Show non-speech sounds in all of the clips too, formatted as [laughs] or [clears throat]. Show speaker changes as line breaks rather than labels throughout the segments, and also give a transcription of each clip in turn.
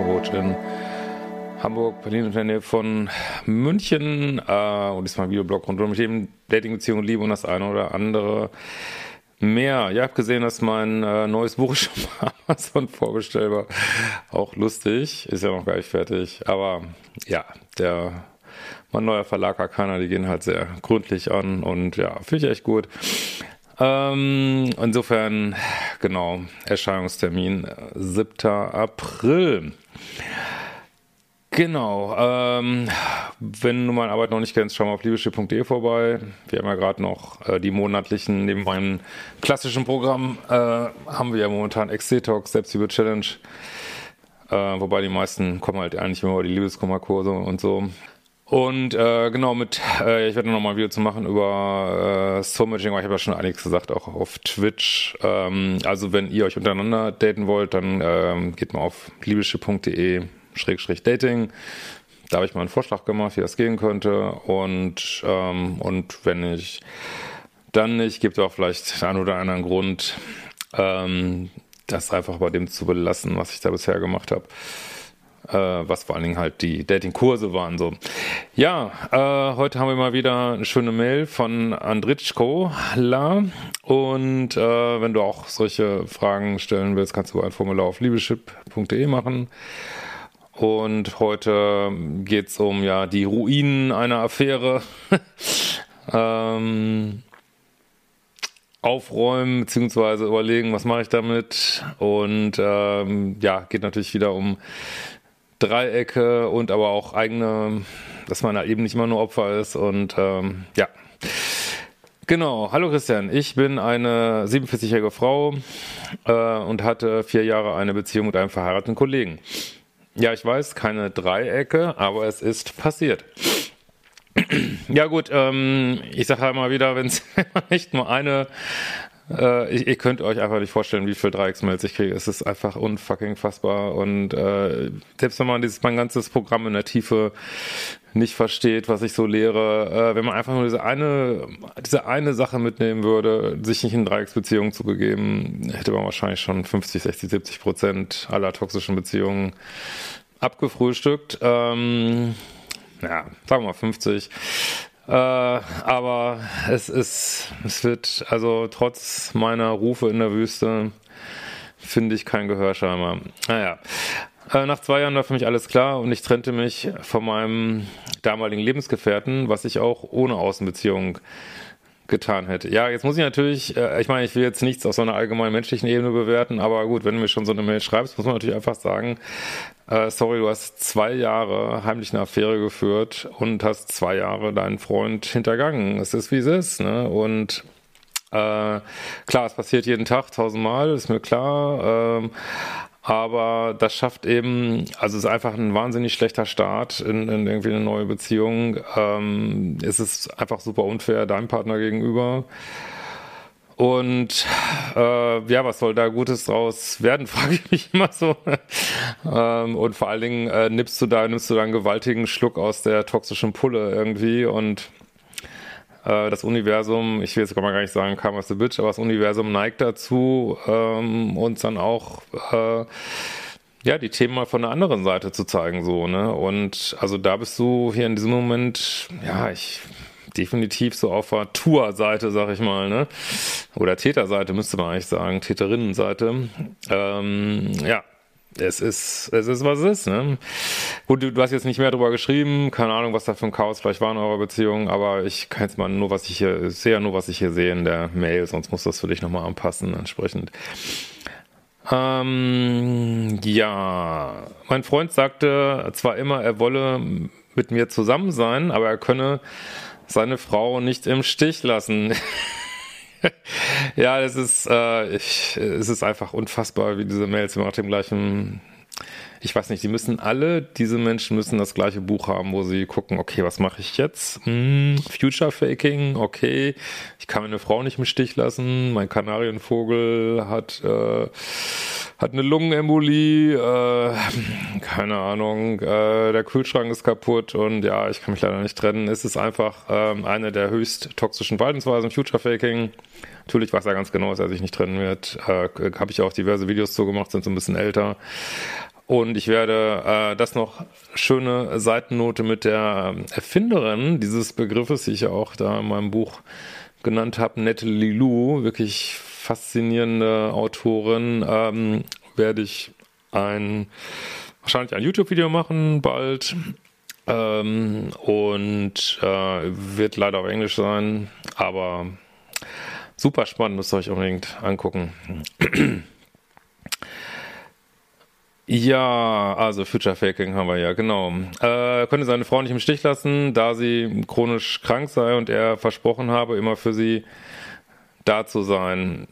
Beziehungscoach in Hamburg, Berlin und der Nähe von München äh, und diesmal ein Videoblog rund um Themen Dating, Beziehung, Liebe und das eine oder andere mehr. Ihr habt gesehen, dass mein äh, neues Buch [laughs] schon mal Amazon vorbestellbar. Auch lustig, ist ja noch gar nicht fertig, aber ja, der mein neuer Verlag Arcana, die gehen halt sehr gründlich an und ja, finde ich echt gut. Ähm, insofern, genau, Erscheinungstermin 7. April. Genau, ähm, wenn du meine Arbeit noch nicht kennst, schau mal auf liebeschiff.de vorbei. Wir haben ja gerade noch äh, die monatlichen, neben meinem klassischen Programm, äh, haben wir ja momentan XC-Talk, Selbstliebe-Challenge. Äh, wobei die meisten kommen halt eigentlich immer über die Liebeskummerkurse und so. Und äh, genau, mit, äh, ich werde noch mal ein Video zu machen über äh, Soul-Matching, aber ich habe ja schon einiges gesagt, auch auf Twitch. Ähm, also wenn ihr euch untereinander daten wollt, dann ähm, geht mal auf liebeschiff.de Schrägstrich Dating. Da habe ich mal einen Vorschlag gemacht, wie das gehen könnte. Und, ähm, und wenn ich dann nicht, gibt es auch vielleicht einen oder anderen Grund, ähm, das einfach bei dem zu belassen, was ich da bisher gemacht habe äh, was vor allen Dingen halt die Dating-Kurse waren. So. Ja, äh, heute haben wir mal wieder eine schöne Mail von Andritschko La. Und äh, wenn du auch solche Fragen stellen willst, kannst du ein Formular auf liebeschip.de machen. Und heute geht's um ja die Ruinen einer Affäre. [laughs] ähm, aufräumen beziehungsweise überlegen, was mache ich damit. Und ähm, ja, geht natürlich wieder um Dreiecke und aber auch eigene, dass man da eben nicht immer nur Opfer ist und ähm, ja. Genau, hallo Christian, ich bin eine 47-jährige Frau äh, und hatte vier Jahre eine Beziehung mit einem verheirateten Kollegen. Ja, ich weiß, keine Dreiecke, aber es ist passiert. Ja gut, ähm, ich sage halt mal wieder, wenn es [laughs] nicht nur eine äh, ich, ihr könnt euch einfach nicht vorstellen, wie viel Dreiecksmails ich kriege. Es ist einfach unfucking fassbar. Und äh, selbst wenn man dieses mein ganzes Programm in der Tiefe nicht versteht, was ich so lehre, äh, wenn man einfach nur diese eine, diese eine Sache mitnehmen würde, sich nicht in Dreiecksbeziehungen zu begeben, hätte man wahrscheinlich schon 50, 60, 70 Prozent aller toxischen Beziehungen abgefrühstückt. Ähm, ja, sagen wir mal 50. Äh, aber es ist, es wird, also trotz meiner Rufe in der Wüste, finde ich kein Gehör scheinbar. Naja. Äh, nach zwei Jahren war für mich alles klar und ich trennte mich von meinem damaligen Lebensgefährten, was ich auch ohne Außenbeziehung getan hätte. Ja, jetzt muss ich natürlich, äh, ich meine, ich will jetzt nichts auf so einer allgemeinen menschlichen Ebene bewerten, aber gut, wenn du mir schon so eine Mail schreibst, muss man natürlich einfach sagen, äh, sorry, du hast zwei Jahre heimlich eine Affäre geführt und hast zwei Jahre deinen Freund hintergangen. Es ist, wie es ist, ne? Und äh, klar, es passiert jeden Tag tausendmal, ist mir klar. Ähm, aber das schafft eben, also es ist einfach ein wahnsinnig schlechter Start in, in irgendwie eine neue Beziehung. Ähm, es ist einfach super unfair deinem Partner gegenüber. Und äh, ja, was soll da Gutes draus werden, [laughs] frage ich mich immer so. ähm, und vor allen Dingen äh, nimmst du da, nimmst du da einen gewaltigen Schluck aus der toxischen Pulle irgendwie und äh, das Universum, ich will jetzt gar nicht sagen, Karma the Bitch, aber das Universum neigt dazu, ähm, uns dann auch äh, ja, die Themen mal von der anderen Seite zu zeigen, so, ne? Und also da bist du hier in diesem Moment, ja, ich definitiv so auf der Tour-Seite, sag ich mal, ne? Oder Täterseite müsste man eigentlich sagen, Täterinnenseite. Ähm, ja, es ist, es ist, was es ist, ne? Gut, du, du, hast jetzt nicht mehr drüber geschrieben, keine Ahnung, was da für ein Chaos vielleicht war in eurer Beziehung, aber ich kann jetzt mal nur, was ich hier, sehe nur, was ich hier sehe in der Mail, sonst muss das für dich nochmal anpassen, entsprechend. Ähm, ja, mein Freund sagte zwar immer, er wolle mit mir zusammen sein, aber er könne seine Frau nicht im Stich lassen. [laughs] ja, es ist, äh, ich, es ist einfach unfassbar, wie diese Mails immer nach dem gleichen ich weiß nicht, die müssen alle, diese Menschen müssen das gleiche Buch haben, wo sie gucken, okay, was mache ich jetzt? Hm, Future Faking, okay, ich kann meine Frau nicht im Stich lassen, mein Kanarienvogel hat, äh, hat eine Lungenembolie, äh, keine Ahnung, äh, der Kühlschrank ist kaputt und ja, ich kann mich leider nicht trennen. Es ist einfach äh, eine der höchst toxischen Verhaltensweisen, Future Faking. Natürlich weiß er ganz genau, dass er sich nicht trennen wird. Äh, Habe ich auch diverse Videos zugemacht, sind so ein bisschen älter. Und ich werde äh, das noch schöne Seitennote mit der Erfinderin dieses Begriffes, die ich ja auch da in meinem Buch genannt habe, Nette Lilou, wirklich faszinierende Autorin, ähm, werde ich ein wahrscheinlich ein YouTube-Video machen bald. Ähm, und äh, wird leider auf Englisch sein, aber super spannend, müsst ihr euch unbedingt angucken. Ja, also Future Faking haben wir ja, genau. Äh, konnte seine Frau nicht im Stich lassen, da sie chronisch krank sei und er versprochen habe, immer für sie da zu sein.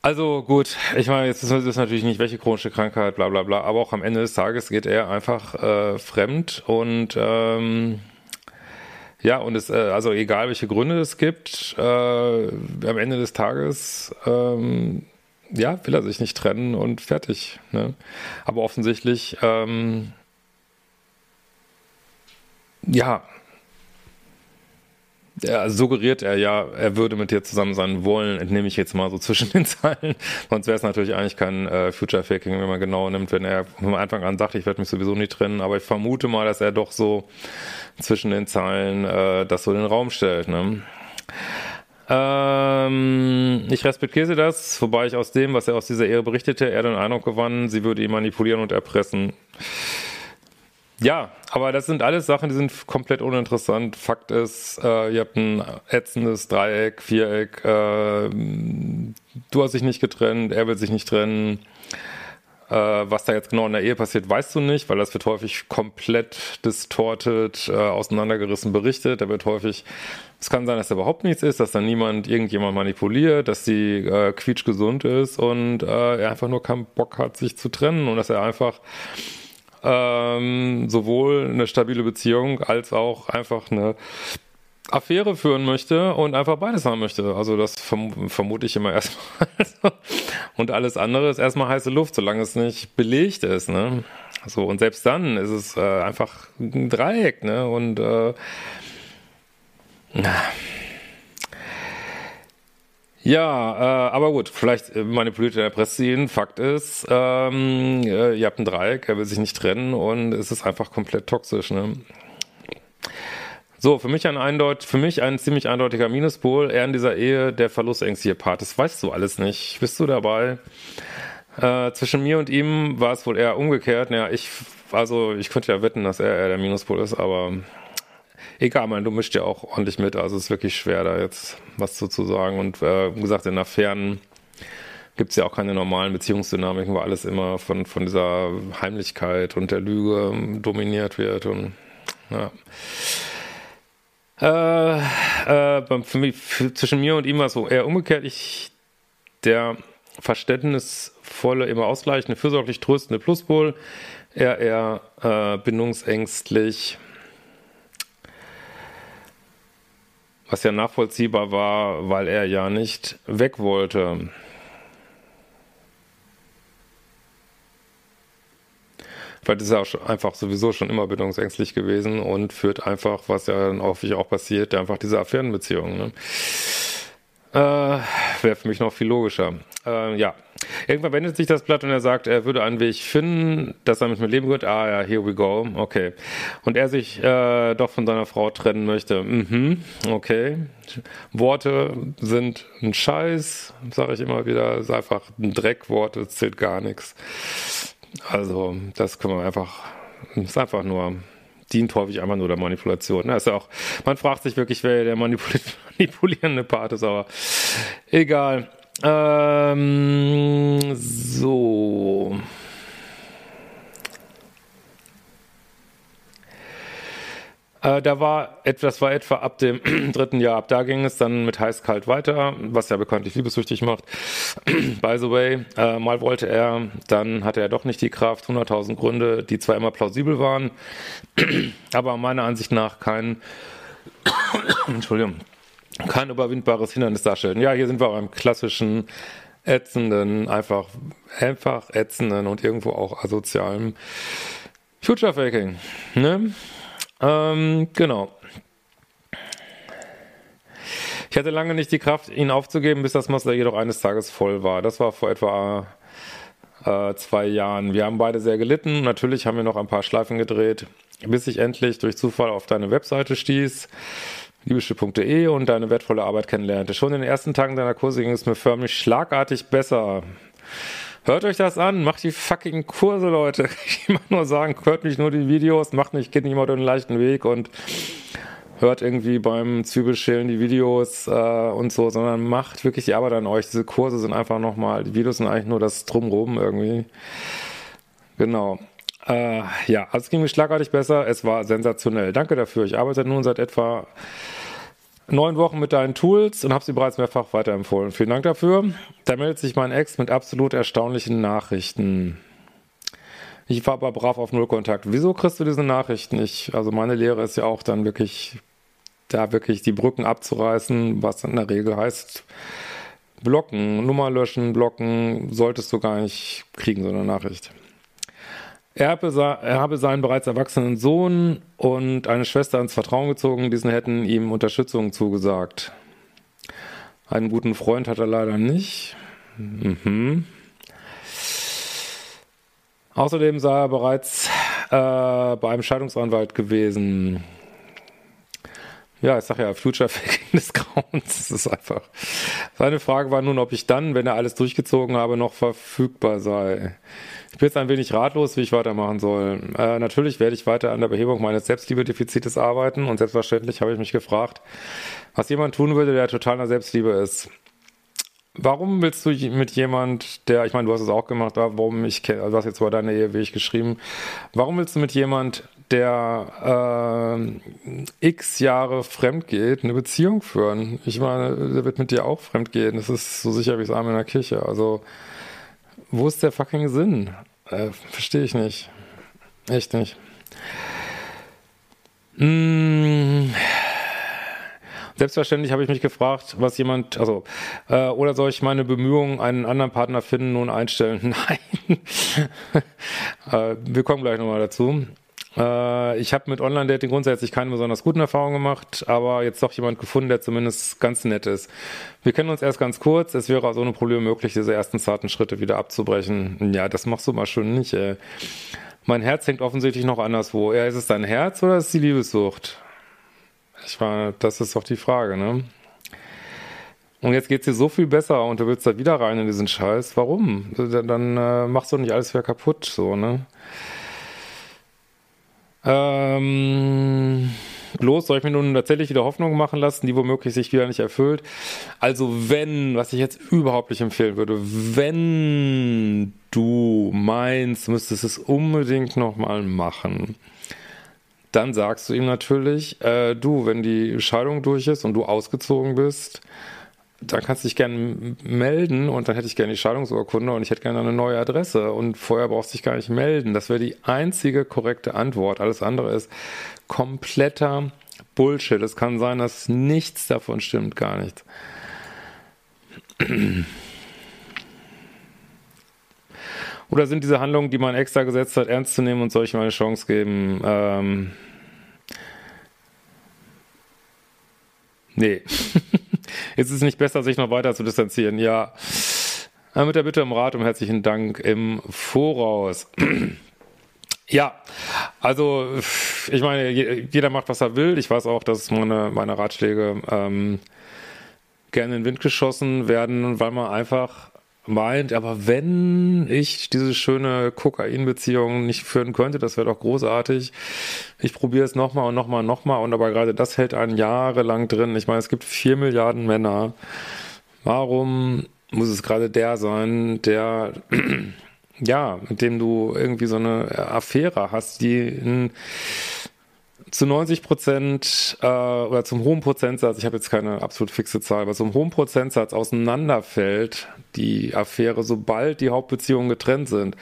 Also gut, ich meine, jetzt ist es natürlich nicht welche chronische Krankheit, bla bla bla, aber auch am Ende des Tages geht er einfach äh, fremd und ähm, ja, und es, äh, also egal welche Gründe es gibt, äh, am Ende des Tages ähm, ja, will er sich nicht trennen und fertig. Ne? Aber offensichtlich, ähm, ja, er suggeriert er ja, er würde mit dir zusammen sein wollen, entnehme ich jetzt mal so [laughs] zwischen den Zeilen. Sonst wäre es natürlich eigentlich kein äh, Future Faking, wenn man genau nimmt, wenn er von Anfang an sagt, ich werde mich sowieso nicht trennen. Aber ich vermute mal, dass er doch so zwischen den Zeilen äh, das so in den Raum stellt. Ne? Ähm, ich respektiere das, wobei ich aus dem, was er aus dieser Ehe berichtete, er den Eindruck gewann, sie würde ihn manipulieren und erpressen. Ja, aber das sind alles Sachen, die sind komplett uninteressant. Fakt ist, äh, ihr habt ein ätzendes Dreieck, Viereck, äh, du hast dich nicht getrennt, er will sich nicht trennen. Äh, was da jetzt genau in der Ehe passiert, weißt du nicht, weil das wird häufig komplett distortet, äh, auseinandergerissen berichtet. Da wird häufig, es kann sein, dass da überhaupt nichts ist, dass da niemand irgendjemand manipuliert, dass die äh, quietschgesund ist und äh, er einfach nur keinen Bock hat, sich zu trennen und dass er einfach ähm, sowohl eine stabile Beziehung als auch einfach eine Affäre führen möchte und einfach beides haben möchte. Also das verm vermute ich immer [laughs] erstmal. und alles andere ist erstmal heiße Luft, solange es nicht belegt ist. Ne? So, und selbst dann ist es äh, einfach ein Dreieck, ne? Und äh, ja, äh, aber gut, vielleicht manipuliert er Presse Fakt ist, ähm, äh, ihr habt ein Dreieck, er will sich nicht trennen und es ist einfach komplett toxisch. Ne? So, für mich ein eindeutig, für mich ein ziemlich eindeutiger Minuspol. Er in dieser Ehe der verlustängstliche Part. Das weißt du alles nicht. Bist du dabei? Äh, zwischen mir und ihm war es wohl eher umgekehrt. Naja, ich, also ich könnte ja wetten, dass er eher der Minuspol ist, aber egal, man, du mischst ja auch ordentlich mit. Also es ist wirklich schwer, da jetzt was zu, zu sagen. Und äh, wie gesagt, in Affären gibt es ja auch keine normalen Beziehungsdynamiken, weil alles immer von, von dieser Heimlichkeit und der Lüge dominiert wird. Und ja. Äh, äh, für mich, für, zwischen mir und ihm war es so eher umgekehrt. Ich, der verständnisvolle, immer ausgleichende, fürsorglich tröstende Pluspol. Er eher äh, bindungsängstlich. Was ja nachvollziehbar war, weil er ja nicht weg wollte. Vielleicht ist er auch einfach sowieso schon immer bindungsängstlich gewesen und führt einfach, was ja dann häufig auch passiert, einfach diese Affärenbeziehungen. Ne? Äh, Wäre für mich noch viel logischer. Äh, ja. Irgendwann wendet sich das Blatt und er sagt, er würde einen Weg finden, dass er mit mir leben wird. Ah ja, here we go. Okay. Und er sich äh, doch von seiner Frau trennen möchte. Mhm, okay. Worte sind ein Scheiß, sage ich immer wieder. Ist einfach ein Dreck. Worte zählt gar nichts. Also, das können wir einfach, ist einfach nur dient häufig einfach nur der Manipulation. Das ist ja auch, man fragt sich wirklich, wer der manipul [laughs] manipulierende Part ist, aber egal. Ähm, so. Äh, da war etwas, war etwa ab dem [clears throat] dritten Jahr, ab da ging es dann mit heiß-kalt weiter, was ja bekanntlich liebessüchtig macht. [clears throat] By the way, äh, mal wollte er, dann hatte er doch nicht die Kraft, 100.000 Gründe, die zwar immer plausibel waren, [clears throat] aber meiner Ansicht nach kein, Entschuldigung, kein überwindbares Hindernis darstellen. Ja, hier sind wir beim klassischen ätzenden, einfach, einfach ätzenden und irgendwo auch asozialen Future Faking. Ne? Ähm, genau. Ich hatte lange nicht die Kraft, ihn aufzugeben, bis das Monster jedoch eines Tages voll war. Das war vor etwa äh, zwei Jahren. Wir haben beide sehr gelitten. Natürlich haben wir noch ein paar Schleifen gedreht, bis ich endlich durch Zufall auf deine Webseite stieß, liebeschiff.de und deine wertvolle Arbeit kennenlernte. Schon in den ersten Tagen deiner Kurse ging es mir förmlich schlagartig besser. Hört euch das an, macht die fucking Kurse, Leute. [laughs] Ich immer nur sagen, hört nicht nur die Videos, macht nicht, geht nicht immer den leichten Weg und hört irgendwie beim Zwiebelschälen die Videos äh, und so, sondern macht wirklich die Arbeit an euch. Diese Kurse sind einfach nochmal, die Videos sind eigentlich nur das Drumrum irgendwie. Genau. Äh, ja, also es ging mir schlagartig besser. Es war sensationell. Danke dafür. Ich arbeite nun seit etwa neun Wochen mit deinen Tools und habe sie bereits mehrfach weiterempfohlen. Vielen Dank dafür. Da meldet sich mein Ex mit absolut erstaunlichen Nachrichten. Ich war aber brav auf Nullkontakt. Wieso kriegst du diese Nachrichten? Ich, also meine Lehre ist ja auch dann wirklich, da wirklich die Brücken abzureißen, was in der Regel heißt, blocken, Nummer löschen, blocken, solltest du gar nicht kriegen, so eine Nachricht. Er habe seinen bereits erwachsenen Sohn und eine Schwester ins Vertrauen gezogen, diesen hätten ihm Unterstützung zugesagt. Einen guten Freund hat er leider nicht. Mhm. Außerdem sei er bereits äh, bei einem Scheidungsanwalt gewesen. Ja, ich sage ja, Future Faking des Grauens. Das ist einfach. Seine Frage war nun, ob ich dann, wenn er alles durchgezogen habe, noch verfügbar sei. Ich bin jetzt ein wenig ratlos, wie ich weitermachen soll. Äh, natürlich werde ich weiter an der Behebung meines Selbstliebe-Defizites arbeiten und selbstverständlich habe ich mich gefragt, was jemand tun würde, der total in Selbstliebe ist. Warum willst du mit jemand, der, ich meine, du hast es auch gemacht, warum ich kenne, also du hast jetzt über deine Ehe wie ich geschrieben, warum willst du mit jemand, der äh, x Jahre fremd geht, eine Beziehung führen? Ich meine, der wird mit dir auch fremd gehen. Das ist so sicher wie das Arme in der Kirche. Also wo ist der fucking Sinn? Äh, Verstehe ich nicht. Echt nicht. Mmh. Selbstverständlich habe ich mich gefragt, was jemand, also, äh, oder soll ich meine Bemühungen, einen anderen Partner finden, nun einstellen? [laughs] Nein. [laughs] äh, wir kommen gleich nochmal dazu. Äh, ich habe mit Online-Dating grundsätzlich keine besonders guten Erfahrungen gemacht, aber jetzt doch jemand gefunden, der zumindest ganz nett ist. Wir kennen uns erst ganz kurz. Es wäre also ohne Probleme möglich, diese ersten zarten Schritte wieder abzubrechen. Ja, das machst du mal schon nicht, ey. Mein Herz hängt offensichtlich noch anderswo. Ja, ist es dein Herz oder ist es die Liebessucht? Ich war, das ist doch die Frage, ne? Und jetzt geht's dir so viel besser und du willst da wieder rein in diesen Scheiß. Warum? Dann, dann äh, machst du nicht alles wieder kaputt, so, ne? Ähm, bloß soll ich mir nun tatsächlich wieder Hoffnung machen lassen, die womöglich sich wieder nicht erfüllt. Also wenn, was ich jetzt überhaupt nicht empfehlen würde, wenn du meinst, müsstest es unbedingt nochmal machen, dann sagst du ihm natürlich, äh, du, wenn die Scheidung durch ist und du ausgezogen bist, dann kannst du dich gerne melden und dann hätte ich gerne die Scheidungsurkunde und ich hätte gerne eine neue Adresse und vorher brauchst du dich gar nicht melden. Das wäre die einzige korrekte Antwort. Alles andere ist kompletter Bullshit. Es kann sein, dass nichts davon stimmt, gar nichts. Oder sind diese Handlungen, die man extra gesetzt hat, ernst zu nehmen und mal eine Chance geben? Ähm nee. [laughs] ist es nicht besser, sich noch weiter zu distanzieren? Ja. Mit der Bitte um Rat und herzlichen Dank im Voraus. [clears throat] Ja, also ich meine, jeder macht, was er will. Ich weiß auch, dass meine, meine Ratschläge ähm, gerne in den Wind geschossen werden, weil man einfach meint, aber wenn ich diese schöne Kokain-Beziehung nicht führen könnte, das wäre doch großartig. Ich probiere es nochmal und nochmal und nochmal und aber gerade das hält einen jahrelang drin. Ich meine, es gibt vier Milliarden Männer. Warum muss es gerade der sein, der [clears throat] ja, mit dem du irgendwie so eine Affäre hast, die in zu 90 Prozent äh, oder zum hohen Prozentsatz, ich habe jetzt keine absolut fixe Zahl, aber zum hohen Prozentsatz auseinanderfällt, die Affäre, sobald die Hauptbeziehungen getrennt sind.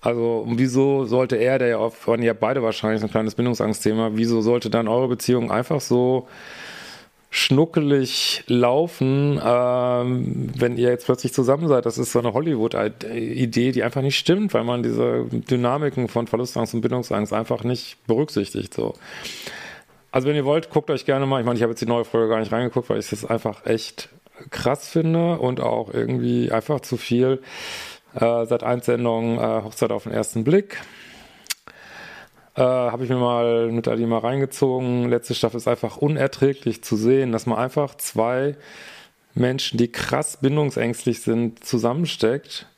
Also wieso sollte er, der ja auf, waren ja beide wahrscheinlich ein kleines Bindungsangstthema, wieso sollte dann eure Beziehung einfach so schnuckelig laufen, ähm, wenn ihr jetzt plötzlich zusammen seid. Das ist so eine Hollywood-Idee, die einfach nicht stimmt, weil man diese Dynamiken von Verlustangst und Bindungsangst einfach nicht berücksichtigt. So. Also wenn ihr wollt, guckt euch gerne mal. Ich meine, ich habe jetzt die neue Folge gar nicht reingeguckt, weil ich das einfach echt krass finde und auch irgendwie einfach zu viel. Äh, seit Einsendung äh, Hochzeit auf den ersten Blick. Äh, habe ich mir mal mit Ali mal reingezogen. Letzte Staffel ist einfach unerträglich zu sehen, dass man einfach zwei Menschen, die krass bindungsängstlich sind, zusammensteckt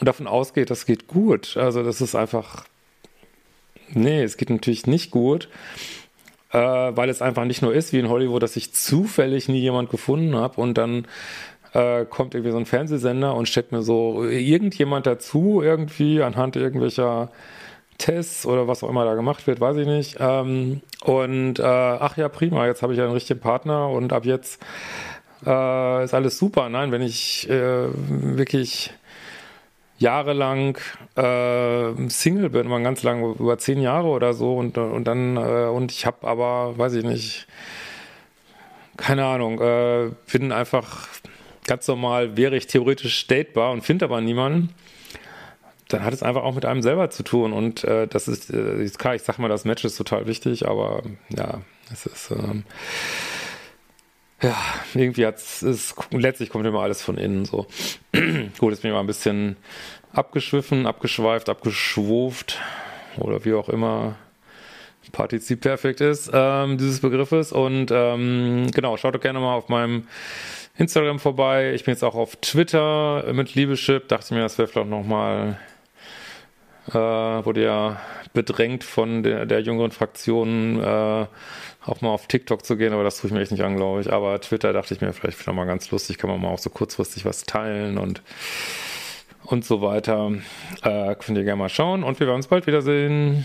und davon ausgeht, das geht gut. Also das ist einfach, nee, es geht natürlich nicht gut, äh, weil es einfach nicht nur ist wie in Hollywood, dass ich zufällig nie jemand gefunden habe und dann äh, kommt irgendwie so ein Fernsehsender und stellt mir so irgendjemand dazu irgendwie anhand irgendwelcher Tests oder was auch immer da gemacht wird, weiß ich nicht. Ähm, und äh, ach ja, prima, jetzt habe ich einen richtigen Partner und ab jetzt äh, ist alles super. Nein, wenn ich äh, wirklich jahrelang äh, Single bin, mal ganz lang, über zehn Jahre oder so und, und dann, äh, und ich habe aber, weiß ich nicht, keine Ahnung, äh, bin einfach ganz normal, wäre ich theoretisch datebar und finde aber niemanden dann hat es einfach auch mit einem selber zu tun. Und äh, das ist, äh, klar, ich sag mal, das Match ist total wichtig, aber ja, es ist, ähm, ja, irgendwie hat es, letztlich kommt immer alles von innen so. [clears throat] Gut, jetzt bin ich mal ein bisschen abgeschwiffen, abgeschweift, abgeschwuft oder wie auch immer Partizip perfekt ist, ähm, dieses Begriffes. Und ähm, genau, schaut doch gerne mal auf meinem Instagram vorbei. Ich bin jetzt auch auf Twitter mit Liebeschip. Dachte mir, das wäre vielleicht nochmal äh, wurde ja bedrängt von der, der jüngeren Fraktion, äh, auch mal auf TikTok zu gehen, aber das tue ich mir echt nicht an, glaube ich. Aber Twitter dachte ich mir vielleicht wieder mal ganz lustig, kann man mal auch so kurzfristig was teilen und und so weiter. Äh, könnt ihr gerne mal schauen und wir werden uns bald wiedersehen.